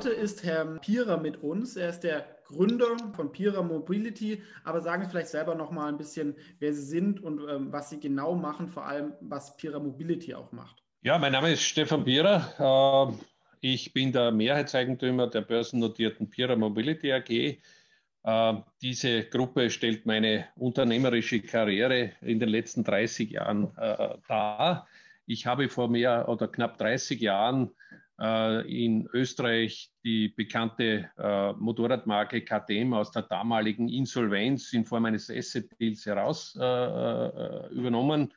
Heute ist Herr Pierer mit uns. Er ist der Gründer von Pira Mobility. Aber sagen Sie vielleicht selber noch mal ein bisschen, wer Sie sind und ähm, was Sie genau machen, vor allem was Pira Mobility auch macht. Ja, mein Name ist Stefan Pierer. Äh, ich bin der Mehrheitseigentümer der börsennotierten Pira Mobility AG. Äh, diese Gruppe stellt meine unternehmerische Karriere in den letzten 30 Jahren äh, dar. Ich habe vor mehr oder knapp 30 Jahren in Österreich die bekannte äh, Motorradmarke KTM aus der damaligen Insolvenz in Form eines Asset-Deals heraus äh, äh übernommen.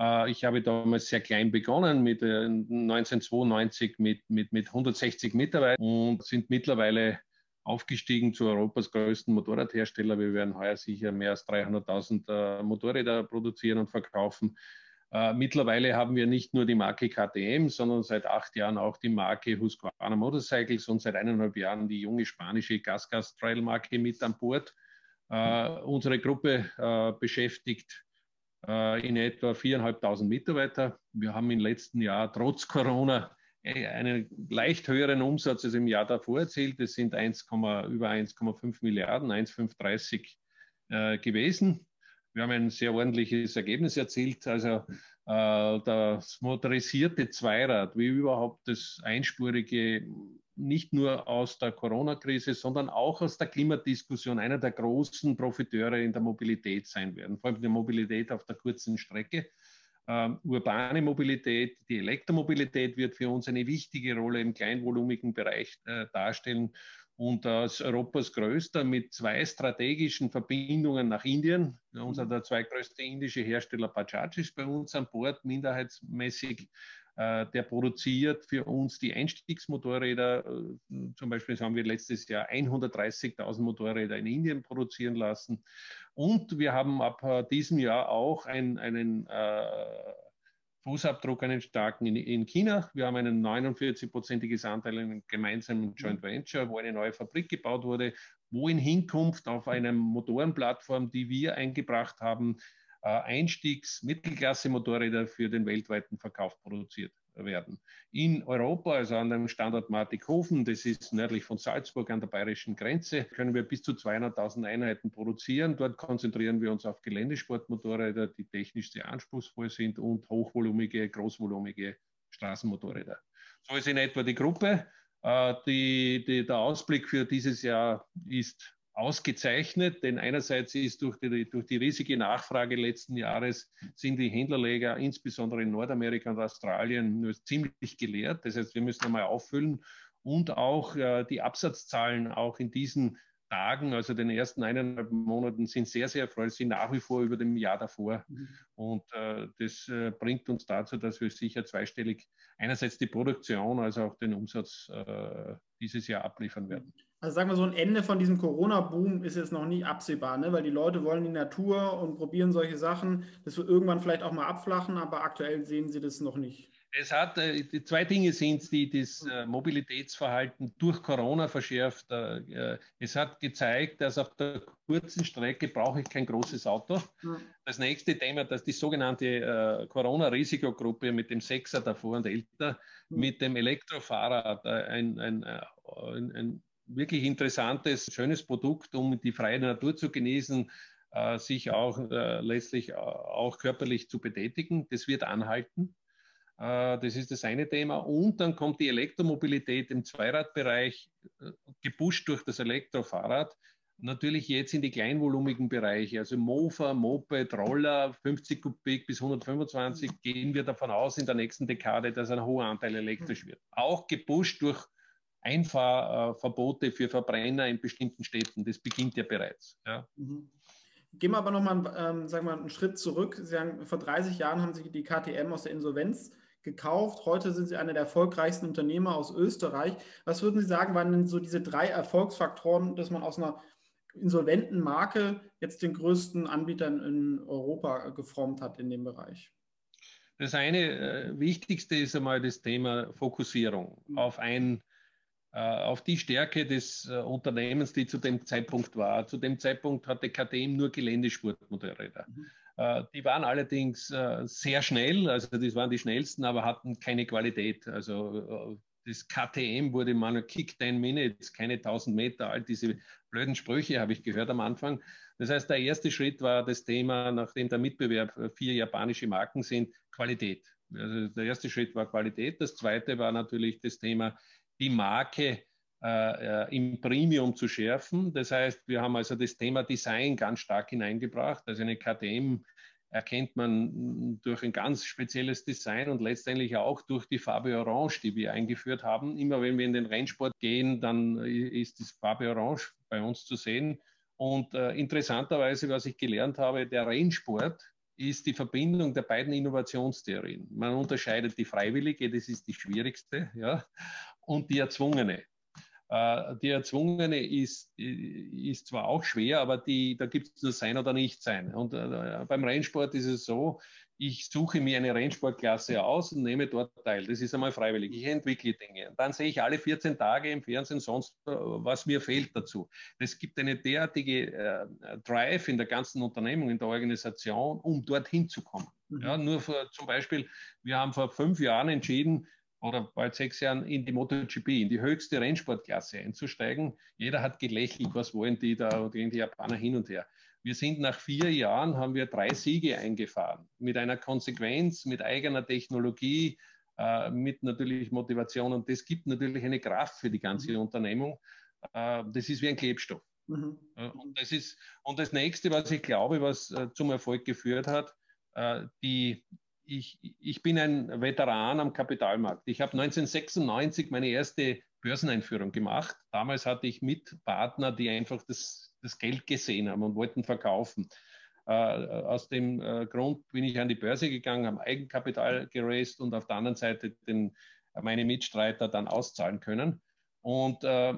Äh, ich habe damals sehr klein begonnen, mit 1992 mit, mit, mit 160 Mitarbeitern und sind mittlerweile aufgestiegen zu Europas größten Motorradhersteller. Wir werden heuer sicher mehr als 300.000 Motorräder produzieren und verkaufen. Äh, mittlerweile haben wir nicht nur die Marke KTM, sondern seit acht Jahren auch die Marke Husqvarna Motorcycles und seit eineinhalb Jahren die junge spanische Gasgas Trail Marke mit an Bord. Äh, unsere Gruppe äh, beschäftigt äh, in etwa 4.500 Mitarbeiter. Wir haben im letzten Jahr trotz Corona äh, einen leicht höheren Umsatz als im Jahr davor erzielt. Das sind 1, über 1,5 Milliarden, 1,530 äh, gewesen. Wir haben ein sehr ordentliches Ergebnis erzielt. Also äh, das motorisierte Zweirad, wie überhaupt das einspurige, nicht nur aus der Corona-Krise, sondern auch aus der Klimadiskussion einer der großen Profiteure in der Mobilität sein werden, vor allem die Mobilität auf der kurzen Strecke. Uh, urbane Mobilität, die Elektromobilität wird für uns eine wichtige Rolle im kleinvolumigen Bereich äh, darstellen und als Europas größter mit zwei strategischen Verbindungen nach Indien. Unser der zweitgrößte indische Hersteller Bajaj ist bei uns an Bord, minderheitsmäßig. Äh, der produziert für uns die Einstiegsmotorräder. Äh, zum Beispiel haben wir letztes Jahr 130.000 Motorräder in Indien produzieren lassen. Und wir haben ab äh, diesem Jahr auch ein, einen äh, Fußabdruck einen starken in, in China. Wir haben einen 49-prozentiges Anteil in einem gemeinsamen Joint Venture, wo eine neue Fabrik gebaut wurde, wo in Hinkunft auf einer Motorenplattform, die wir eingebracht haben, Einstiegs-Mittelklasse-Motorräder für den weltweiten Verkauf produziert werden. In Europa, also an dem Standort Martighofen, das ist nördlich von Salzburg an der bayerischen Grenze, können wir bis zu 200.000 Einheiten produzieren. Dort konzentrieren wir uns auf Geländesportmotorräder, die technisch sehr anspruchsvoll sind und hochvolumige, großvolumige Straßenmotorräder. So ist in etwa die Gruppe. Äh, die, die, der Ausblick für dieses Jahr ist ausgezeichnet, denn einerseits ist durch die, durch die riesige Nachfrage letzten Jahres sind die Händlerläger insbesondere in Nordamerika und Australien nur ziemlich geleert. Das heißt, wir müssen einmal auffüllen und auch äh, die Absatzzahlen auch in diesen Tagen, also den ersten eineinhalb Monaten, sind sehr, sehr erfreulich, sind nach wie vor über dem Jahr davor. Mhm. Und äh, das äh, bringt uns dazu, dass wir sicher zweistellig einerseits die Produktion als auch den Umsatz äh, dieses Jahr abliefern werden. Also sagen wir so, ein Ende von diesem Corona-Boom ist jetzt noch nie absehbar, ne? weil die Leute wollen die Natur und probieren solche Sachen. Das wird irgendwann vielleicht auch mal abflachen, aber aktuell sehen sie das noch nicht. Es hat, äh, die zwei Dinge sind die das äh, Mobilitätsverhalten durch Corona verschärft. Äh, es hat gezeigt, dass auf der kurzen Strecke brauche ich kein großes Auto. Das nächste Thema, dass die sogenannte Corona-Risikogruppe mit dem Sechser davor und älter, mit dem Elektrofahrrad ein, ein, ein, ein wirklich interessantes, schönes Produkt, um die freie Natur zu genießen, äh, sich auch äh, letztlich auch körperlich zu betätigen. Das wird anhalten. Äh, das ist das eine Thema. Und dann kommt die Elektromobilität im Zweiradbereich, äh, gepusht durch das Elektrofahrrad, natürlich jetzt in die kleinvolumigen Bereiche, also Mofa, Moped, Roller, 50 Kubik bis 125, gehen wir davon aus in der nächsten Dekade, dass ein hoher Anteil elektrisch wird. Auch gepusht durch Einfahrverbote für Verbrenner in bestimmten Städten. Das beginnt ja bereits. Ja. Mhm. Gehen wir aber nochmal ähm, sagen wir, einen Schritt zurück. Sie sagen, vor 30 Jahren haben Sie die KTM aus der Insolvenz gekauft. Heute sind Sie einer der erfolgreichsten Unternehmer aus Österreich. Was würden Sie sagen, waren denn so diese drei Erfolgsfaktoren, dass man aus einer insolventen Marke jetzt den größten Anbieter in Europa geformt hat in dem Bereich? Das eine äh, wichtigste ist einmal das Thema Fokussierung mhm. auf ein auf die Stärke des äh, Unternehmens, die zu dem Zeitpunkt war. Zu dem Zeitpunkt hatte KTM nur Geländesportmotorräder. Mhm. Äh, die waren allerdings sehr schnell, also das waren die schnellsten, aber hatten keine Qualität. Also das KTM wurde mal Kick 10 Minutes, keine 1000 Meter alt. Diese blöden Sprüche habe ich gehört am Anfang. Das heißt, der erste Schritt war das Thema, nachdem der Mitbewerb vier japanische Marken sind, Qualität. Also der erste Schritt war Qualität. Das zweite war natürlich das Thema die Marke äh, im Premium zu schärfen. Das heißt, wir haben also das Thema Design ganz stark hineingebracht. Also eine KTM erkennt man durch ein ganz spezielles Design und letztendlich auch durch die Farbe Orange, die wir eingeführt haben. Immer wenn wir in den Rennsport gehen, dann ist das Farbe Orange bei uns zu sehen. Und äh, interessanterweise, was ich gelernt habe, der Rennsport ist die Verbindung der beiden Innovationstheorien. Man unterscheidet die freiwillige, das ist die schwierigste, ja, und die erzwungene. Äh, die erzwungene ist, ist zwar auch schwer, aber die, da gibt es nur sein oder nicht sein. Und äh, beim Rennsport ist es so, ich suche mir eine Rennsportklasse aus und nehme dort teil. Das ist einmal freiwillig. Ich entwickle Dinge. Dann sehe ich alle 14 Tage im Fernsehen sonst, äh, was mir fehlt dazu. Es gibt eine derartige äh, Drive in der ganzen Unternehmung, in der Organisation, um dorthin zu kommen. Mhm. Ja, nur für, zum Beispiel, wir haben vor fünf Jahren entschieden, oder bald sechs Jahren in die MotoGP, in die höchste Rennsportklasse einzusteigen. Jeder hat gelächelt, was wollen die da und gehen die Japaner hin und her. Wir sind nach vier Jahren, haben wir drei Siege eingefahren. Mit einer Konsequenz, mit eigener Technologie, äh, mit natürlich Motivation. Und das gibt natürlich eine Kraft für die ganze mhm. Unternehmung. Äh, das ist wie ein Klebstoff. Mhm. Und, das ist, und das nächste, was ich glaube, was äh, zum Erfolg geführt hat, äh, die ich, ich bin ein Veteran am Kapitalmarkt. Ich habe 1996 meine erste Börseneinführung gemacht. Damals hatte ich Mitpartner, die einfach das, das Geld gesehen haben und wollten verkaufen. Äh, aus dem äh, Grund bin ich an die Börse gegangen, habe Eigenkapital geraced und auf der anderen Seite den, meine Mitstreiter dann auszahlen können. Und äh,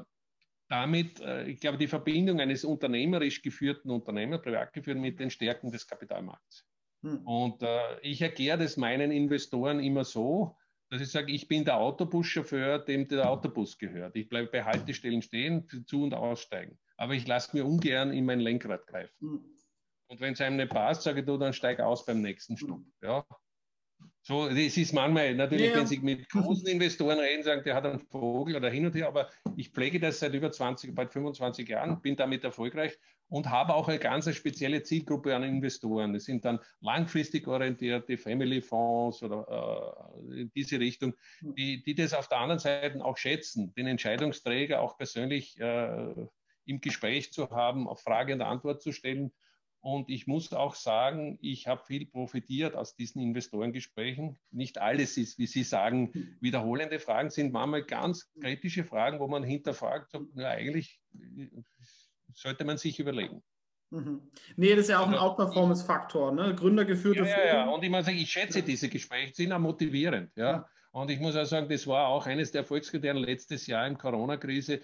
damit, äh, ich glaube, die Verbindung eines unternehmerisch geführten Unternehmers, privat geführt, mit den Stärken des Kapitalmarkts. Hm. Und äh, ich erkläre das meinen Investoren immer so, dass ich sage, ich bin der Autobuschauffeur, dem der Autobus gehört. Ich bleibe bei Haltestellen stehen, zu- und aussteigen. Aber ich lasse mir ungern in mein Lenkrad greifen. Hm. Und wenn es einem nicht passt, sage ich, du, dann steig aus beim nächsten Stopp. Hm. Ja, so, das ist manchmal, natürlich, ja. wenn Sie mit großen Investoren reden, sagen, der hat einen Vogel oder hin und her, aber ich pflege das seit über 20, bald 25 Jahren, bin damit erfolgreich und habe auch eine ganz spezielle Zielgruppe an Investoren. Das sind dann langfristig orientierte Family Fonds oder äh, in diese Richtung, die, die das auf der anderen Seite auch schätzen, den Entscheidungsträger auch persönlich äh, im Gespräch zu haben, auf Frage und Antwort zu stellen und ich muss auch sagen, ich habe viel profitiert aus diesen Investorengesprächen. Nicht alles ist, wie Sie sagen, wiederholende Fragen sind manchmal ganz kritische Fragen, wo man hinterfragt, na, eigentlich sollte man sich überlegen. Mhm. Nee, das ist ja auch ein also, Outperformance-Faktor, ne? Gründergeführte ja, ja, ja, und ich muss sagen, ich schätze diese Gespräche, sind auch motivierend, ja. ja. Und ich muss auch sagen, das war auch eines der Erfolgskriterien letztes Jahr in Corona-Krise, äh,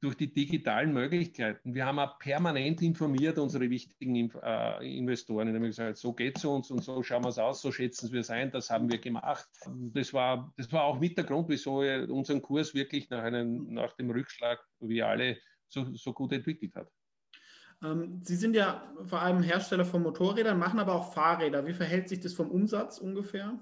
durch die digitalen Möglichkeiten. Wir haben auch permanent informiert unsere wichtigen äh, Investoren. Wir haben gesagt, so geht es uns und so schauen wir es aus, so schätzen wir es ein, das haben wir gemacht. Das war, das war auch mit der Grund, wieso er unseren Kurs wirklich nach, einem, nach dem Rückschlag, wie alle, so, so gut entwickelt hat. Ähm, Sie sind ja vor allem Hersteller von Motorrädern, machen aber auch Fahrräder. Wie verhält sich das vom Umsatz ungefähr?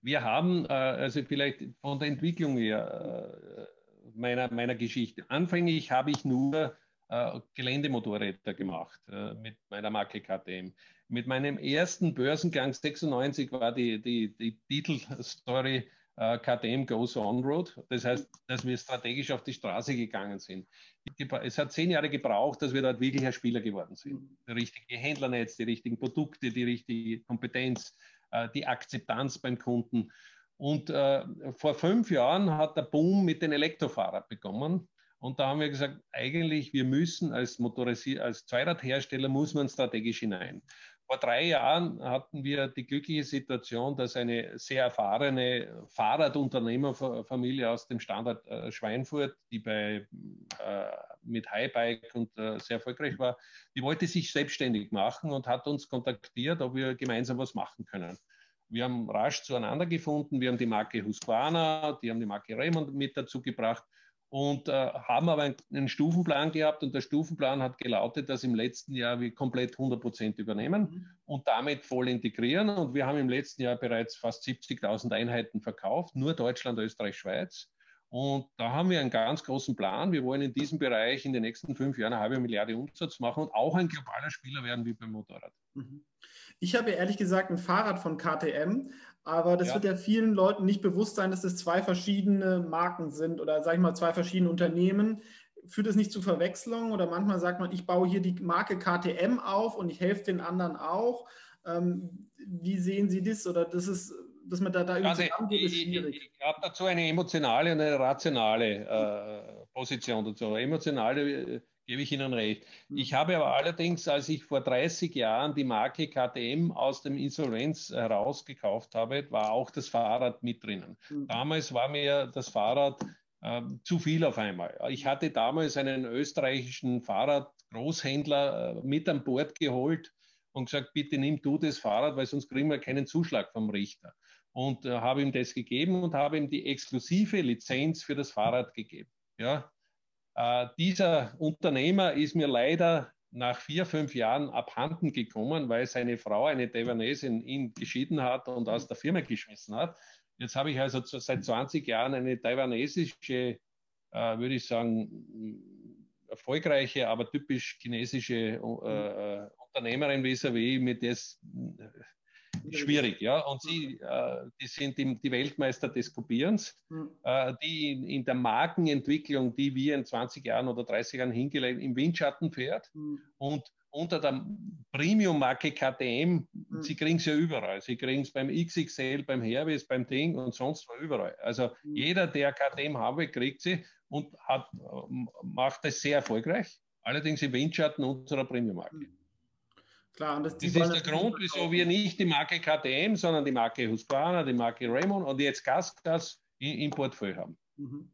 Wir haben, äh, also vielleicht von der Entwicklung her, meiner, meiner Geschichte. Anfänglich habe ich nur äh, Geländemotorräder gemacht äh, mit meiner Marke KTM. Mit meinem ersten Börsengang 96 war die, die, die Titelstory äh, KTM Goes On-Road. Das heißt, dass wir strategisch auf die Straße gegangen sind. Es hat zehn Jahre gebraucht, dass wir dort wirklich ein Spieler geworden sind. Das richtige Händlernetz, die richtigen Produkte, die richtige Kompetenz, äh, die Akzeptanz beim Kunden. Und äh, vor fünf Jahren hat der Boom mit den Elektrofahrern begonnen. Und da haben wir gesagt, eigentlich, wir müssen als Motorisier als Zweiradhersteller muss man strategisch hinein. vor drei Jahren hatten wir die glückliche Situation, dass eine sehr erfahrene Fahrradunternehmerfamilie aus dem Standort äh, Schweinfurt, die bei, äh, mit Highbike und äh, sehr erfolgreich war, die wollte sich selbstständig machen und hat uns kontaktiert, ob wir gemeinsam was machen können. Wir haben rasch zueinander gefunden. Wir haben die Marke Husqvarna, die haben die Marke Raymond mit dazu gebracht und äh, haben aber einen, einen, Stufenplan gehabt und der Stufenplan hat gelautet, dass im letzten Jahr wir komplett 100 Prozent übernehmen mhm. und damit voll integrieren und wir haben im letzten Jahr bereits fast 70.000 Einheiten verkauft, nur Deutschland, Österreich, Schweiz und da haben wir einen ganz großen Plan. Wir wollen in diesem Bereich in den nächsten fünf Jahren eine halbe Milliarde Umsatz machen und auch ein globaler Spieler werden wie beim Motorrad. Mhm. Ich habe ja ehrlich gesagt ein Fahrrad von KTM, aber das ja. wird ja vielen Leuten nicht bewusst sein, dass es zwei verschiedene Marken sind oder sage ich mal zwei verschiedene Unternehmen. Führt es nicht zu Verwechslungen oder manchmal sagt man, ich baue hier die Marke KTM auf und ich helfe den anderen auch. Ähm, wie sehen Sie das? Oder das ist, dass man da, da irgendwie also zusammengeht, ist schwierig. Ich, ich habe dazu eine emotionale und eine rationale äh, Position dazu. Emotionale äh, gebe ich Ihnen recht. Hm. Ich habe aber allerdings, als ich vor 30 Jahren die Marke KTM aus dem Insolvenz herausgekauft habe, war auch das Fahrrad mit drinnen. Mhm. Damals war mir das Fahrrad äh, zu viel auf einmal. Ich hatte damals einen österreichischen Fahrradgroßhändler äh, mit an Bord geholt und gesagt, bitte nimm du das Fahrrad, weil sonst kriegen wir keinen Zuschlag vom Richter. Und äh, habe ihm das gegeben und habe ihm die exklusive Lizenz für das Fahrrad gegeben. Ja, äh, dieser Unternehmer ist mir leider nach vier, fünf Jahren abhanden gekommen, weil seine Frau, eine Taiwanesin, ihn geschieden hat und aus der Firma geschmissen hat. Jetzt habe ich also seit 20 Jahren eine taiwanesische, äh, würde ich sagen, erfolgreiche, aber typisch chinesische äh, äh Unternehmerin vis-à-vis, mit der es schwierig, ja. Und sie, äh, die sind die, Weltmeister des Kopierens, mhm. äh, die in, in, der Markenentwicklung, die wir in 20 Jahren oder 30 Jahren hingelegt, im Windschatten fährt mhm. und unter der Premium-Marke KTM, mhm. sie kriegen es ja überall. Sie kriegen es beim XXL, beim Hermes, beim Ding und sonst wo überall. Also mhm. jeder, der KTM habe, kriegt sie und hat, macht es sehr erfolgreich. Allerdings im Windschatten unserer Premium-Marke. Mhm. Klar, und das, das ist der Grund, wieso wir nicht die Marke KTM, sondern die Marke Husqvarna, die Marke Raymond und jetzt Gasgas im Portfolio haben. Mhm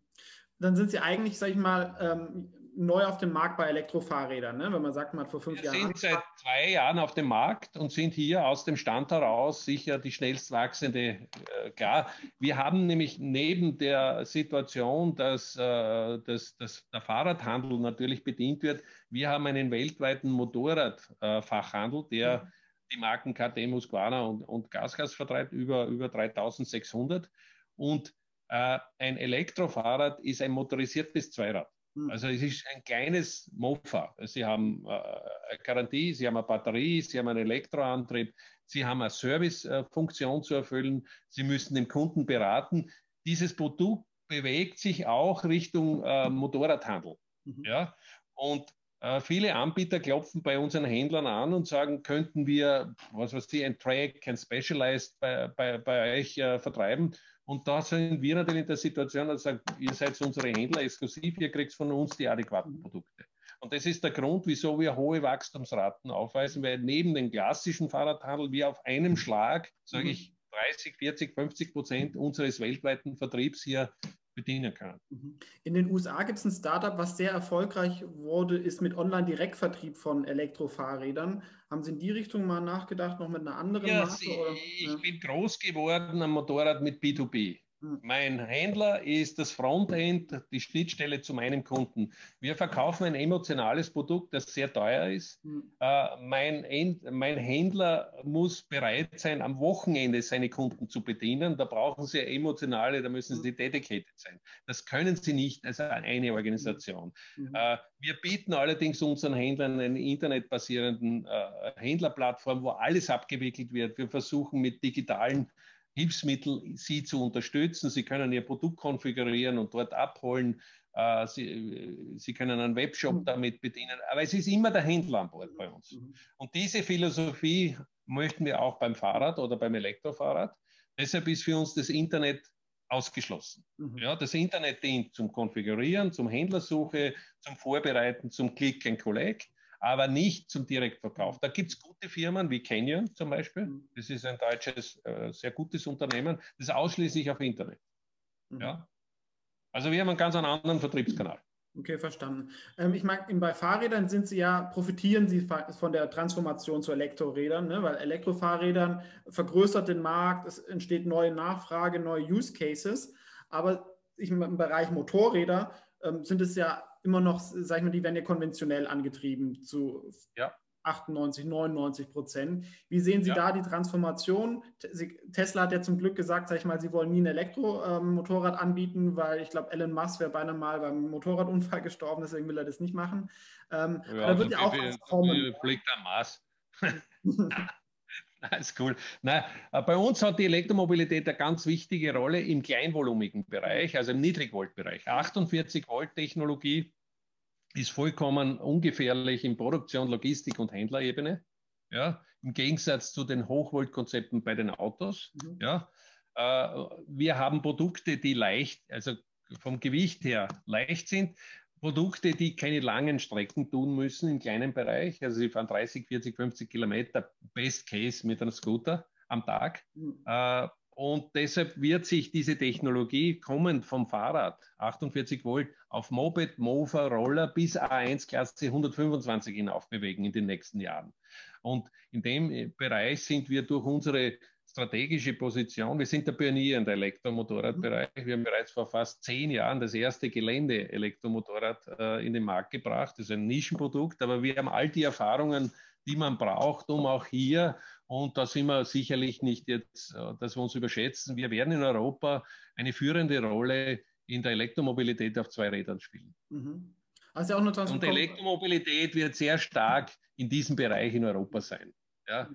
dann sind sie eigentlich, sag ich mal, ähm, neu auf dem Markt bei Elektrofahrrädern, ne? wenn man sagt, man hat vor fünf Wir Jahren. Wir sind seit zwei Jahren auf dem Markt und sind hier aus dem Stand heraus sicher die schnellst wachsende. Äh, klar, wir haben nämlich neben der Situation, dass, äh, dass, dass der Fahrradhandel natürlich bedient wird, wir haben einen weltweiten Motorradfachhandel, äh, der mhm. die Marken KTM, Husqvarna und, und Gasgas vertreibt, über, über 3600. Und äh, ein Elektrofahrrad ist ein motorisiertes Zweirad. Hm. Also es ist ein kleines Mofa. Sie haben äh, eine Garantie, Sie haben eine Batterie, Sie haben einen Elektroantrieb, Sie haben eine Servicefunktion zu erfüllen, Sie müssen den Kunden beraten. Dieses Produkt bewegt sich auch Richtung äh, Motorradhandel. Mhm. Ja? Und äh, viele Anbieter klopfen bei unseren Händlern an und sagen, könnten wir, was weiß ich, ein Track, ein Specialized bei, bei, bei euch äh, vertreiben? Und da sind wir natürlich in der Situation, dass sagen, ihr seid unsere Händler exklusiv, ihr kriegt von uns die adäquaten Produkte. Und das ist der Grund, wieso wir hohe Wachstumsraten aufweisen, weil neben dem klassischen Fahrradhandel wir auf einem Schlag, sage mhm. ich, 30, 40, 50 Prozent unseres weltweiten Vertriebs hier bedienen. Mhm. In den USA gibt es ein Startup, was sehr erfolgreich wurde, ist mit Online-Direktvertrieb von Elektrofahrrädern. Haben Sie in die Richtung mal nachgedacht, noch mit einer anderen ja, Marke? Ich ja. bin groß geworden am Motorrad mit B2B. Hm. Mein Händler ist das Frontend, die Schnittstelle zu meinem Kunden. Wir verkaufen ein emotionales Produkt, das sehr teuer ist. Mhm. Äh, mein, End, mein, Händler muss bereit sein, am Wochenende seine Kunden zu bedienen. Da brauchen sie emotionale, da müssen sie hm. dedicated sein. Das können sie nicht als eine Organisation. Mhm. Äh, wir bieten allerdings unseren Händlern eine internetbasierenden äh, Händlerplattform, wo alles abgewickelt wird. Wir versuchen mit digitalen Hilfsmittel, Sie zu unterstützen. Sie können Ihr Produkt konfigurieren und dort abholen. Äh, Sie, Sie können einen Webshop mhm. damit bedienen. Aber es ist immer der Händler an Bord bei uns. Mhm. Und diese Philosophie möchten wir auch beim Fahrrad oder beim Elektrofahrrad. Deshalb ist für uns das Internet ausgeschlossen. Mhm. Ja, das Internet dient zum Konfigurieren, zum Händlersuche, zum Vorbereiten, zum Click and Collect. Aber nicht zum Direktverkauf. Da gibt es gute Firmen wie Canyon zum Beispiel. Das ist ein deutsches, äh, sehr gutes Unternehmen, das ausschließlich auf Internet. Mhm. Ja? Also wir haben einen ganz anderen Vertriebskanal. Okay, verstanden. Ähm, ich mag, bei Fahrrädern sind Sie ja, profitieren Sie von der Transformation zu Elektrorädern, ne? weil Elektrofahrrädern vergrößert den Markt, es entsteht neue Nachfrage, neue Use Cases. Aber ich, im Bereich Motorräder ähm, sind es ja immer noch, sag ich mal, die werden ja konventionell angetrieben zu ja. 98, 99 Prozent. Wie sehen Sie ja. da die Transformation? Tesla hat ja zum Glück gesagt, sag ich mal, sie wollen nie ein Elektromotorrad ähm, anbieten, weil ich glaube, Elon Musk wäre beinahe mal beim Motorradunfall gestorben, deswegen will er das nicht machen. Ähm, ja, da wird ja auch was kommen. Blickt am Mars. Ist cool. Na, äh, bei uns hat die Elektromobilität eine ganz wichtige Rolle im kleinvolumigen Bereich, also im Niedrigvoltbereich. 48 Volt Technologie ist vollkommen ungefährlich in Produktion, Logistik und Händlerebene. Ja, im Gegensatz zu den Hochvoltkonzepten bei den Autos. Mhm. Ja, äh, wir haben Produkte, die leicht, also vom Gewicht her leicht sind. Produkte, die keine langen Strecken tun müssen im kleinen Bereich. Also sie fahren 30, 40, 50 Kilometer, Best Case mit einem Scooter am Tag. Mhm. Äh, und deshalb wird sich diese Technologie kommend vom Fahrrad, 48 Volt, auf Moped, Mofa, Roller bis A1-Klasse 125 hinauf bewegen in den nächsten Jahren. Und in dem Bereich sind wir durch unsere strategische Position, wir sind der Pionier in der Elektromotorradbereich. Wir haben bereits vor fast zehn Jahren das erste Gelände-Elektromotorrad äh, in den Markt gebracht. Das ist ein Nischenprodukt, aber wir haben all die Erfahrungen, die man braucht, um auch hier und da sind wir sicherlich nicht jetzt, äh, dass wir uns überschätzen. Wir werden in Europa eine führende Rolle in der Elektromobilität auf zwei Rädern spielen. Mhm. Also auch nur und Elektromobilität wird sehr stark in diesem Bereich in Europa sein. Ja.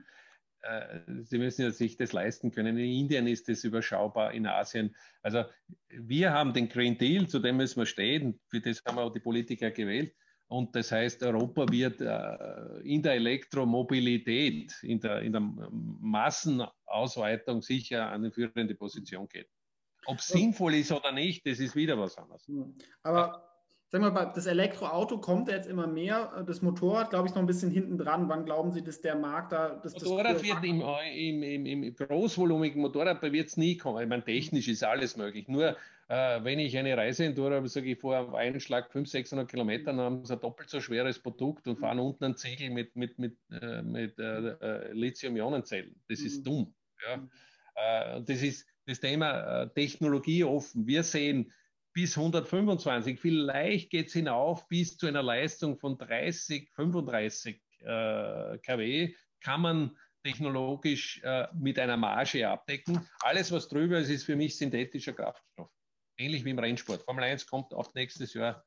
Äh, Sie müssen ja sich das leisten können. In Indien ist es überschaubar, in Asien. Also wir haben den Green Deal, zu dem müssen wir stehen. Für das haben wir auch die Politiker gewählt. Und das heißt, Europa wird äh, in der Elektromobilität, in der, in der Massenausweitung sicher eine führende Position gehen. Ob es sinnvoll ist oder nicht, das ist wieder was anderes. Aber Sagen wir mal, das Elektroauto kommt jetzt immer mehr. Das Motorrad, glaube ich, noch ein bisschen hinten dran. Wann glauben Sie, dass der Markt da. Dass Motorrad das wird im, im, im, im großvolumigen Motorrad wird es nie kommen. Ich meine, technisch ist alles möglich. Nur äh, wenn ich eine Reiseentour habe, sage ich vor einen Schlag 500, 600 Kilometern, dann haben sie ein doppelt so schweres Produkt und fahren unten einen Ziegel mit, mit, mit, äh, mit äh, äh Lithium-Ionen-Zellen. Das ist mhm. dumm. Ja? Mhm. Äh, das ist das Thema äh, Technologie offen. Wir sehen, bis 125. Vielleicht geht es hinauf bis zu einer Leistung von 30, 35 äh, kW. Kann man technologisch äh, mit einer Marge abdecken. Alles, was drüber ist, ist für mich synthetischer Kraftstoff. Ähnlich wie im Rennsport. Formel 1 kommt auf nächstes Jahr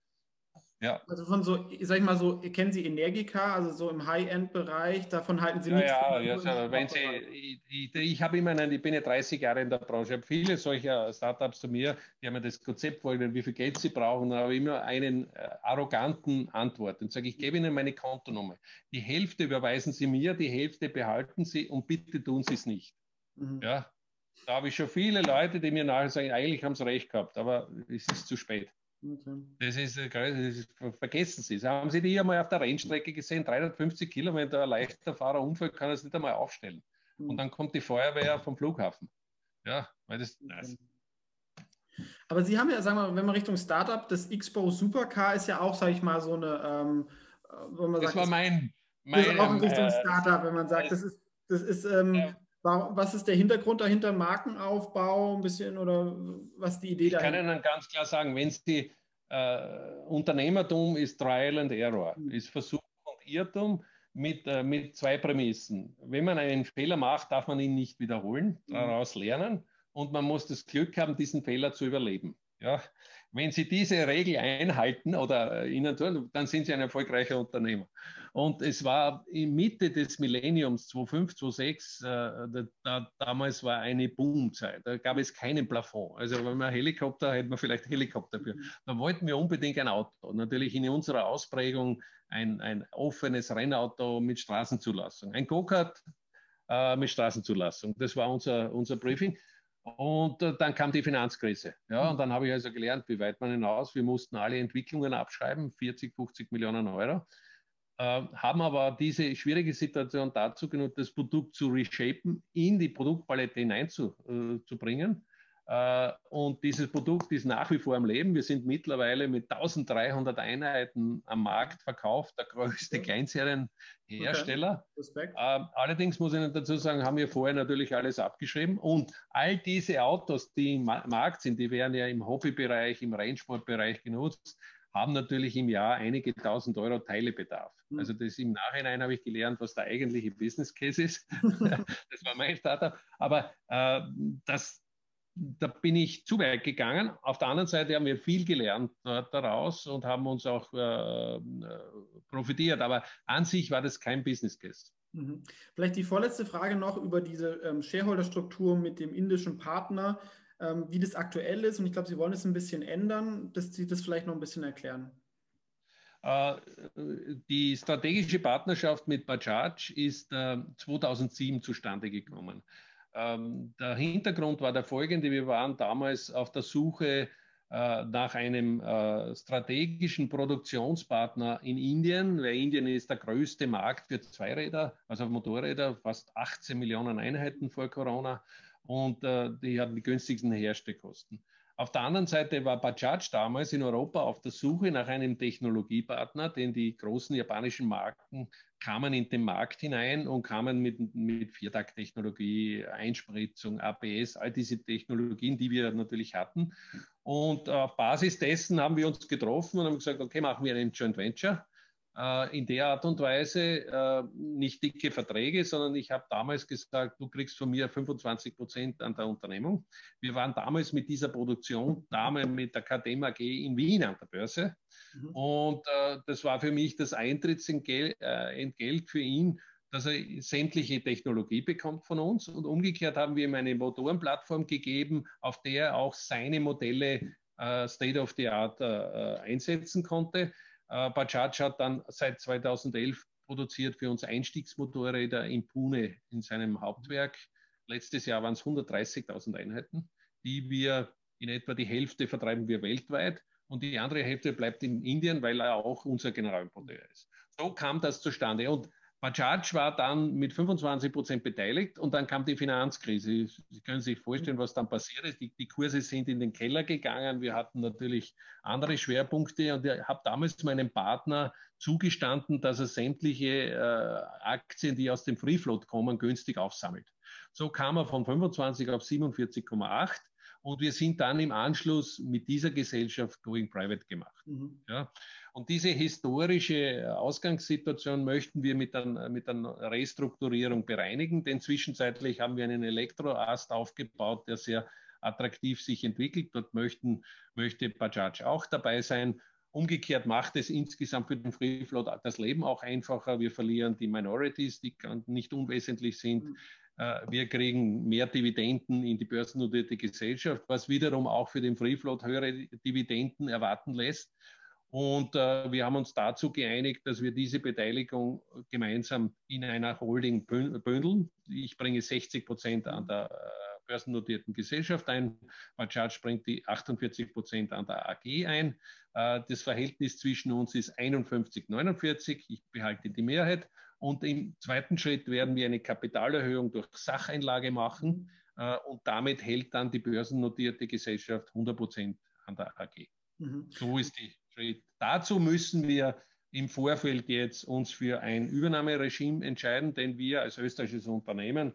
ja. Also von so, sag ich mal so, kennen Sie Energica, also so im High-End-Bereich, davon halten Sie ja, nichts. Ja, ja, ja wenn Sie, ich, ich, ich habe immer einen, ich bin ja 30 Jahre in der Branche, ich habe viele solcher Startups zu mir, die haben mir das Konzept wollen, wie viel Geld sie brauchen, dann habe ich immer einen äh, arroganten Antwort und sage, ich gebe Ihnen meine Kontonummer. Die Hälfte überweisen Sie mir, die Hälfte behalten Sie und bitte tun Sie es nicht. Mhm. Ja, da habe ich schon viele Leute, die mir nachher sagen, eigentlich haben sie recht gehabt, aber es ist zu spät. Okay. Das, ist, äh, das ist, vergessen Sie es. Haben Sie die einmal auf der Rennstrecke gesehen? 350 Kilometer, ein leichter Fahrer umfällt, kann er es nicht einmal aufstellen. Mhm. Und dann kommt die Feuerwehr vom Flughafen. Ja, weil das. Okay. Aber Sie haben ja, sagen wir, wenn man Richtung Startup, das Xpo Supercar ist ja auch, sage ich mal, so eine. Ähm, äh, wenn man das sagt, war mein. mein das ist auch in Richtung äh, Startup, wenn man sagt, das ist, das ist ähm, ja. Was ist der Hintergrund dahinter? Markenaufbau ein bisschen oder was ist die Idee dahinter? Ich kann Ihnen ganz klar sagen, wenn Sie äh, Unternehmertum ist Trial and Error, mhm. ist Versuch und Irrtum mit, äh, mit zwei Prämissen. Wenn man einen Fehler macht, darf man ihn nicht wiederholen, mhm. daraus lernen und man muss das Glück haben, diesen Fehler zu überleben. Ja, wenn Sie diese Regel einhalten oder äh, Ihnen tun, dann sind Sie ein erfolgreicher Unternehmer. Und es war in Mitte des Millenniums 2005, 2006, äh, da, da, damals war eine Boomzeit. Da gab es keinen Plafond. Also wenn man Helikopter, hätte man vielleicht Helikopter für. Da wollten wir unbedingt ein Auto. Natürlich in unserer Ausprägung ein, ein offenes Rennauto mit Straßenzulassung. Ein Go-Kart äh, mit Straßenzulassung. Das war unser, unser Briefing. Und äh, dann kam die Finanzkrise. Ja, und dann habe ich also gelernt, wie weit man hinaus. Wir mussten alle Entwicklungen abschreiben, 40, 50 Millionen Euro. Äh, haben aber diese schwierige Situation dazu genutzt, das Produkt zu reshapen, in die Produktpalette hineinzubringen. Äh, und dieses Produkt ist nach wie vor am Leben. Wir sind mittlerweile mit 1300 Einheiten am Markt verkauft, der größte Kleinserienhersteller. Okay. Ähm, allerdings muss ich dazu sagen, haben wir vorher natürlich alles abgeschrieben. Und all diese Autos, die im Markt sind, die werden ja im Hobbybereich, im Rennsportbereich genutzt, haben natürlich im Jahr einige tausend Euro Teilebedarf. Mhm. Also das im Nachhinein habe ich gelernt, was der eigentliche Business Case ist. das war mein Startup. Aber äh, das, da bin ich zu weit gegangen. Auf der anderen Seite haben wir viel gelernt daraus und haben uns auch äh, profitiert. Aber an sich war das kein Business Case. Mhm. Vielleicht die vorletzte Frage noch über diese ähm, Shareholder-Struktur mit dem indischen Partner, ähm, wie das aktuell ist. Und ich glaube, Sie wollen es ein bisschen ändern, dass Sie das vielleicht noch ein bisschen erklären. Äh, die strategische Partnerschaft mit Bajaj ist äh, 2007 zustande gekommen. Ähm, der Hintergrund war der folgende. Wir waren damals auf der Suche äh, nach einem äh, strategischen Produktionspartner in Indien, weil Indien ist der größte Markt für Zweiräder, also Motorräder, fast 18 Millionen Einheiten vor Corona und äh, die hatten die günstigsten Herstellkosten. Auf der anderen Seite war Bajaj damals in Europa auf der Suche nach einem Technologiepartner, denn die großen japanischen Marken kamen in den Markt hinein und kamen mit, mit Viertakt-Technologie, Einspritzung, ABS, all diese Technologien, die wir natürlich hatten. Und auf Basis dessen haben wir uns getroffen und haben gesagt, okay, machen wir einen Joint Venture in der Art und Weise äh, nicht dicke Verträge, sondern ich habe damals gesagt, du kriegst von mir 25 Prozent an der Unternehmung. Wir waren damals mit dieser Produktion, damals mit der KTM AG in Wien an der Börse. Mhm. Und äh, das war für mich das Eintrittsentgelt äh, für ihn, dass er sämtliche Technologie bekommt von uns. Und umgekehrt haben wir ihm eine Motorenplattform gegeben, auf der er auch seine Modelle äh, State of the Art äh, äh einsetzen konnte. Äh, Bajaj hat dann seit 2011 produziert für uns Einstiegsmotorräder in Pune in seinem Hauptwerk. Letztes Jahr waren es 130.000 Einheiten, die wir in etwa die Hälfte vertreiben wir weltweit und die andere Hälfte bleibt in Indien, weil er auch unser Generalimporteur ist. So kam das zustande. Und Bajaj war dann mit 25 Prozent beteiligt und dann kam die Finanzkrise. Sie können sich vorstellen, was dann passiert ist. Die, die, Kurse sind in den Keller gegangen. Wir hatten natürlich andere Schwerpunkte und ich habe damals meinem Partner zugestanden, dass er sämtliche äh, Aktien, die aus dem Free Float kommen, günstig aufsammelt. So kam er von 25 auf 47,8 und wir sind dann im Anschluss mit dieser Gesellschaft Going Private gemacht. Mhm. Ja. Und diese historische Ausgangssituation möchten wir mit, ein, mit einer Restrukturierung bereinigen, denn zwischenzeitlich haben wir einen Elektroast aufgebaut, der sehr attraktiv sich entwickelt. Dort möchten, möchte Bajaj auch dabei sein. Umgekehrt macht es insgesamt für den Free Float das Leben auch einfacher. Wir verlieren die Minorities, die nicht unwesentlich sind. Mhm. Äh, wir kriegen mehr Dividenden in die börsennotierte Gesellschaft, was wiederum auch für den Free Float höhere Dividenden erwarten lässt. Und äh, wir haben uns dazu geeinigt, dass wir diese Beteiligung gemeinsam in einer Holding bündeln. Ich bringe 60 Prozent an der äh, börsennotierten Gesellschaft ein. Bajaj bringt die 48 Prozent an der AG ein. Äh, das Verhältnis zwischen uns ist 51, 49. Ich behalte die Mehrheit. Und im zweiten Schritt werden wir eine Kapitalerhöhung durch Sacheinlage machen. Äh, und damit hält dann die börsennotierte Gesellschaft 100 Prozent an der AG. Mhm. So ist die Schritt. Dazu müssen wir im Vorfeld jetzt uns für ein Übernahmeregime entscheiden, denn wir als österreichisches Unternehmen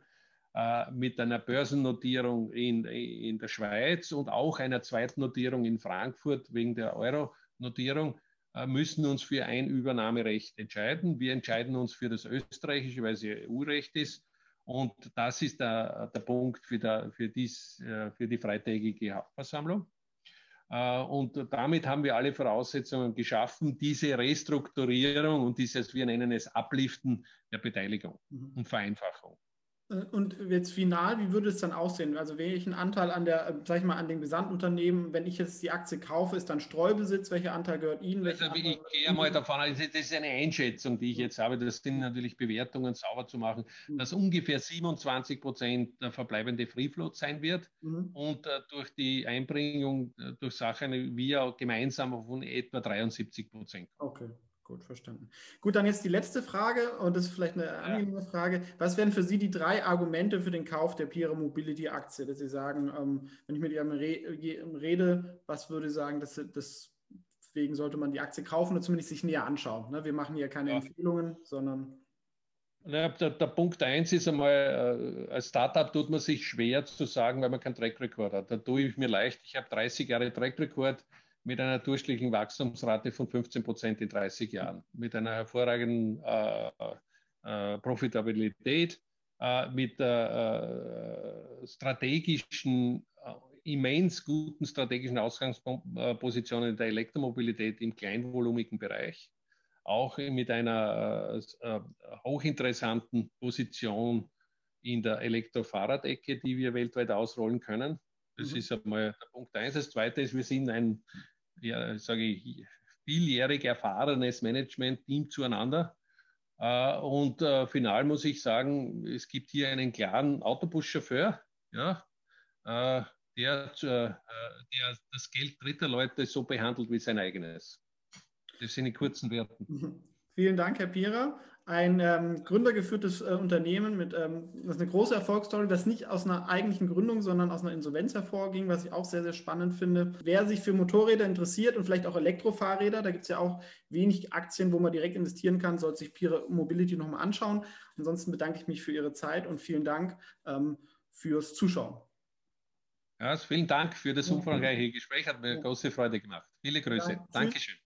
äh, mit einer Börsennotierung in, in der Schweiz und auch einer Zweitnotierung in Frankfurt wegen der Euro-Notierung äh, müssen uns für ein Übernahmerecht entscheiden. Wir entscheiden uns für das österreichische, weil es EU-Recht ist. Und das ist der, der Punkt für, der, für, dies, äh, für die freitägige Hauptversammlung. Äh, und damit haben wir alle Voraussetzungen geschaffen, diese Restrukturierung und dieses, wir nennen es Abliften der Beteiligung mhm. und Vereinfachung. Äh, und jetzt final, wie würde es dann aussehen? Also welchen Anteil an der, äh, sag ich mal, an dem Gesamtunternehmen, wenn ich jetzt die Aktie kaufe, ist dann Streubesitz? Welcher Anteil gehört Ihnen? Also ich gehe mal davon aus, das ist eine Einschätzung, die ich jetzt habe. Das sind natürlich Bewertungen sauber zu machen, mhm. dass ungefähr 27 Prozent der verbleibende Free Float sein wird mhm. und äh, durch die Einbringung äh, durch Sachen wir gemeinsam von etwa 73 Prozent. Okay. Gut, verstanden. Gut, dann jetzt die letzte Frage und das ist vielleicht eine angenehme Frage. Was wären für Sie die drei Argumente für den Kauf der Pira Mobility Aktie, dass Sie sagen, ähm, wenn ich mit Ihnen rede, was würde Sie sagen, dass, deswegen sollte man die Aktie kaufen oder zumindest sich näher anschauen? Ne? Wir machen hier keine ja. Empfehlungen, sondern der, der, Punkt eins ist einmal, äh, als Startup tut man sich schwer zu sagen, weil man keinen Track Record hat. Da tue ich mir leicht. Ich habe 30 Jahre Track Record mit einer durchschnittlichen Wachstumsrate von 15 Prozent in 30 Jahren, mit einer hervorragenden äh, äh, Profitabilität, äh, mit äh, strategischen, äh, immens guten strategischen Ausgangspositionen in der Elektromobilität im kleinvolumigen Bereich, auch mit einer äh, hochinteressanten Position in der Elektrofahrradecke, die wir weltweit ausrollen können. Das mhm. ist einmal der Punkt eins. Das zweite ist, wir sind ein, ja, sage ich, vieljährig erfahrenes Management-Team zueinander. Äh, und äh, final muss ich sagen, es gibt hier einen klaren Autobuschauffeur, ja, äh, der, der das Geld dritter Leute so behandelt wie sein eigenes. Das sind die kurzen Werten. Mhm. Vielen Dank, Herr Pira. Ein ähm, gründergeführtes äh, Unternehmen mit ähm, das ist eine große Erfolgsstory, das nicht aus einer eigentlichen Gründung, sondern aus einer Insolvenz hervorging, was ich auch sehr, sehr spannend finde. Wer sich für Motorräder interessiert und vielleicht auch Elektrofahrräder, da gibt es ja auch wenig Aktien, wo man direkt investieren kann, sollte sich Pira Mobility nochmal anschauen. Ansonsten bedanke ich mich für Ihre Zeit und vielen Dank ähm, fürs Zuschauen. Ja, vielen Dank für das umfangreiche Gespräch, hat mir große Freude gemacht. Viele Grüße. Ja, Dankeschön.